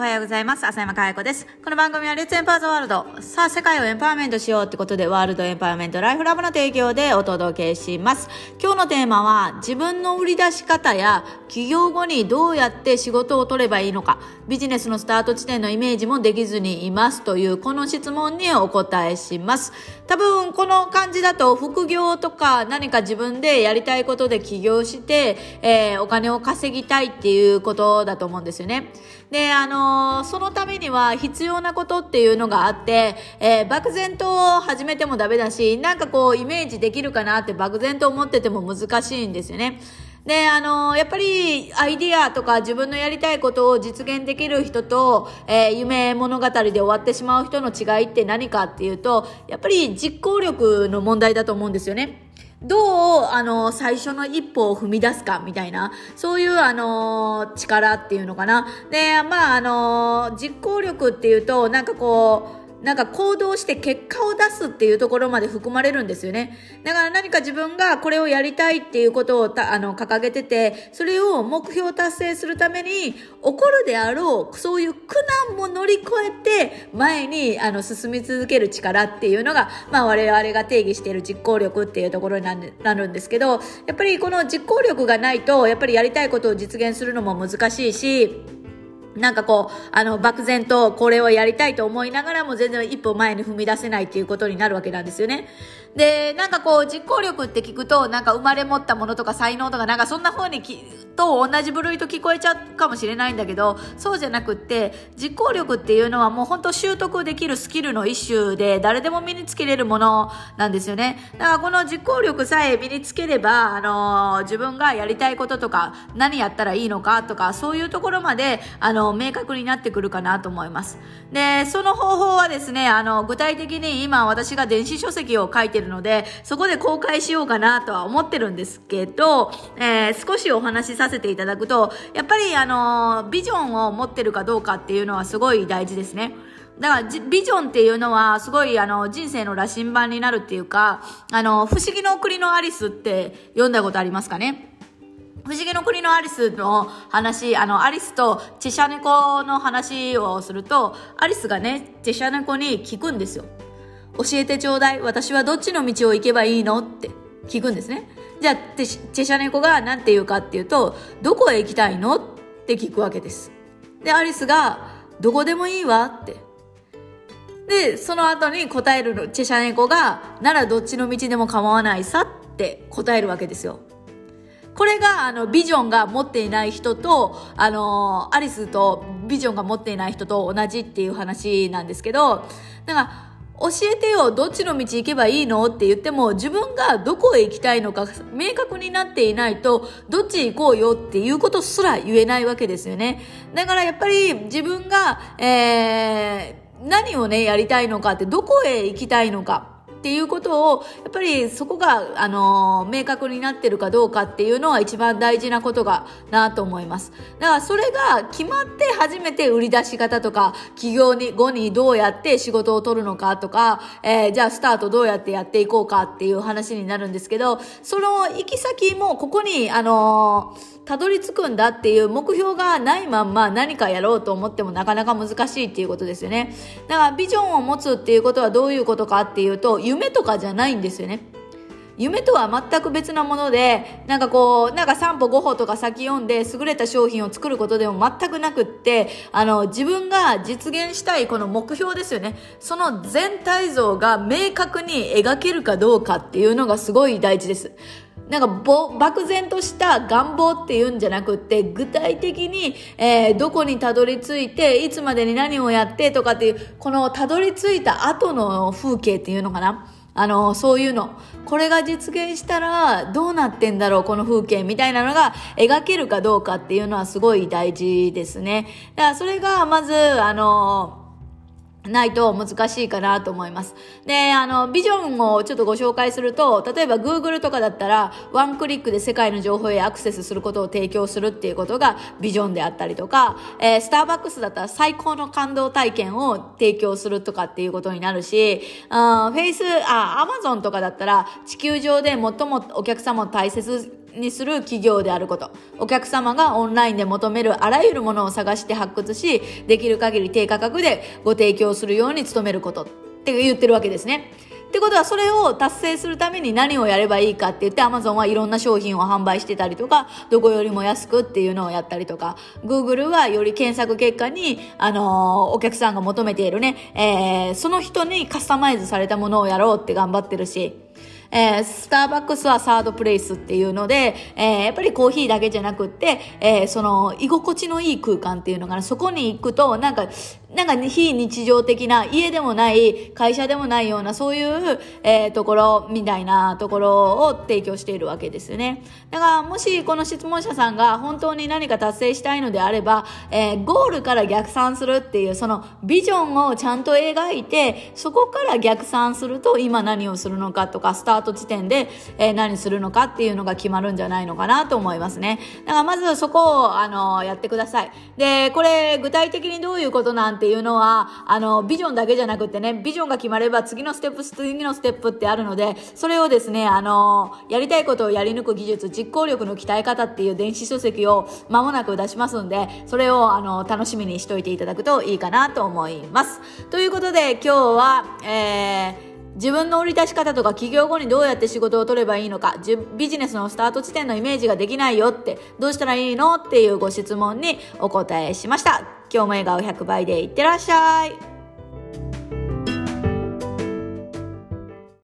おはようございます。浅山かや子です。この番組はレッツエンパワーズワールド。さあ、世界をエンパワーメントしようってことで、ワールドエンパワーメントライフラブの提供でお届けします。今日のテーマは、自分の売り出し方や起業後にどうやって仕事を取ればいいのか、ビジネスのスタート地点のイメージもできずにいますという、この質問にお答えします。多分、この感じだと、副業とか何か自分でやりたいことで起業して、えー、お金を稼ぎたいっていうことだと思うんですよね。で、あのー、そのためには必要なことっていうのがあって、えー、漠然と始めてもダメだし、なんかこう、イメージできるかなって漠然と思ってても難しいんですよね。で、あの、やっぱりアイディアとか自分のやりたいことを実現できる人と、えー、夢物語で終わってしまう人の違いって何かっていうと、やっぱり実行力の問題だと思うんですよね。どう、あの、最初の一歩を踏み出すか、みたいな、そういう、あの、力っていうのかな。で、まあ、あの、実行力っていうと、なんかこう、なんか行動して結果を出すっていうところまで含まれるんですよね。だから何か自分がこれをやりたいっていうことをあの掲げてて、それを目標達成するために起こるであろう、そういう苦難も乗り越えて前にあの進み続ける力っていうのが、まあ我々が定義している実行力っていうところになるんですけど、やっぱりこの実行力がないと、やっぱりやりたいことを実現するのも難しいし、なんかこう、あの、漠然とこれをやりたいと思いながらも全然一歩前に踏み出せないっていうことになるわけなんですよね。で、なんかこう、実行力って聞くと、なんか生まれ持ったものとか才能とか、なんかそんな風にき、と同じ部類と聞こえちゃうかもしれないんだけど、そうじゃなくって、実行力っていうのはもう本当習得できるスキルの一種で、誰でも身につけれるものなんですよね。だからこの実行力さえ身につければ、あのー、自分がやりたいこととか、何やったらいいのかとか、そういうところまで、あの、の明確になってくるかなと思います。で、その方法はですね、あの、具体的に今私が電子書籍を書いててるので、そこで公開しようかなとは思ってるんですけど、えー、少しお話しさせていただくと、やっぱりあの、ビジョンを持ってるかどうかっていうのはすごい大事ですね。だからビジョンっていうのはすごいあの人生の羅針盤になるっていうか、あの、不思議の国のアリスって読んだことありますかね？不思議の国のアリスの話、あの、アリスとチェシャ猫の話をすると、アリスがね、チェシャ猫に聞くんですよ。教えてちょうだい。私はどっちの道を行けばいいの？って聞くんですね。じゃあ、チェシャ猫が何て言うかっていうと、どこへ行きたいの？って聞くわけです。で、アリスが、どこでもいいわ？って。で、その後に答えるチェシャ猫が、ならどっちの道でも構わないさ？って答えるわけですよ。これが、あの、ビジョンが持っていない人と、あの、アリスとビジョンが持っていない人と同じっていう話なんですけど、だから、教えてよ、どっちの道行けばいいのって言っても、自分がどこへ行きたいのか明確になっていないと、どっち行こうよっていうことすら言えないわけですよね。だからやっぱり自分が、えー、何をね、やりたいのかって、どこへ行きたいのか。っていうことを、やっぱりそこが、あの明確になってるかどうかっていうのは一番大事なことがなと思います。だからそれが決まって初めて売り出し方とか、企業に後にどうやって仕事を取るのかとか、えー、じゃあスタートどうやってやっていこうかっていう話になるんですけど、その行き先もここに、あのたどり着くんだっていう目標がないまんま何かやろうと思ってもなかなか難しいっていうことですよね。だからビジョンを持つっていうことはどういうことかっていうと、夢とかじゃないんですよね。夢とは全く別なもので、なんかこう、なんか3歩5歩とか先読んで優れた商品を作ることでも全くなくって、あの、自分が実現したいこの目標ですよね。その全体像が明確に描けるかどうかっていうのがすごい大事です。なんかぼ漠然とした願望っていうんじゃなくって具体的に、えー、どこにたどり着いていつまでに何をやってとかっていうこのたどり着いた後の風景っていうのかな。あのそういうの。これが実現したらどうなってんだろうこの風景みたいなのが描けるかどうかっていうのはすごい大事ですね。だからそれがまずあのないと難しいかなと思います。で、あの、ビジョンをちょっとご紹介すると、例えば Google とかだったら、ワンクリックで世界の情報へアクセスすることを提供するっていうことがビジョンであったりとか、えー、スターバックスだったら最高の感動体験を提供するとかっていうことになるし、あフェイス、あ、アマゾンとかだったら、地球上で最もお客様を大切にする企業であること。お客様がオンラインで求めるあらゆるものを探して発掘しできる限り低価格でご提供するように努めること。って言ってるわけですね。ってことはそれを達成するために何をやればいいかって言って Amazon はいろんな商品を販売してたりとかどこよりも安くっていうのをやったりとか。Google はより検索結果に、あのー、お客さんが求めているね、えー、その人にカスタマイズされたものをやろうって頑張ってるし。えー、スターバックスはサードプレイスっていうので、えー、やっぱりコーヒーだけじゃなくって、えー、その居心地のいい空間っていうのかな、そこに行くとなんかなんか非日常的な家でもない会社でもないようなそういう、えー、ところみたいなところを提供しているわけですよね。だからもしこの質問者さんが本当に何か達成したいのであれば、えー、ゴールから逆算するっていうそのビジョンをちゃんと描いてそこから逆算すると今何をするのかとかスタート地点で、えー、何するのかっていうのが決まるんじゃないのかなと思いますね。だからまずそこをあのやってください。で、これ具体的にどういうことなんっていうのは、あの、ビジョンだけじゃなくてね、ビジョンが決まれば次のステップ、次のステップってあるので、それをですね、あの、やりたいことをやり抜く技術、実行力の鍛え方っていう電子書籍を間もなく出しますんで、それを、あの、楽しみにしといていただくといいかなと思います。ということで、今日は、えー、自分の売り出し方とか起業後にどうやって仕事を取ればいいのかビジネスのスタート地点のイメージができないよってどうしたらいいのっていうご質問にお答えしました。今日も笑顔100倍でいってらっしゃい。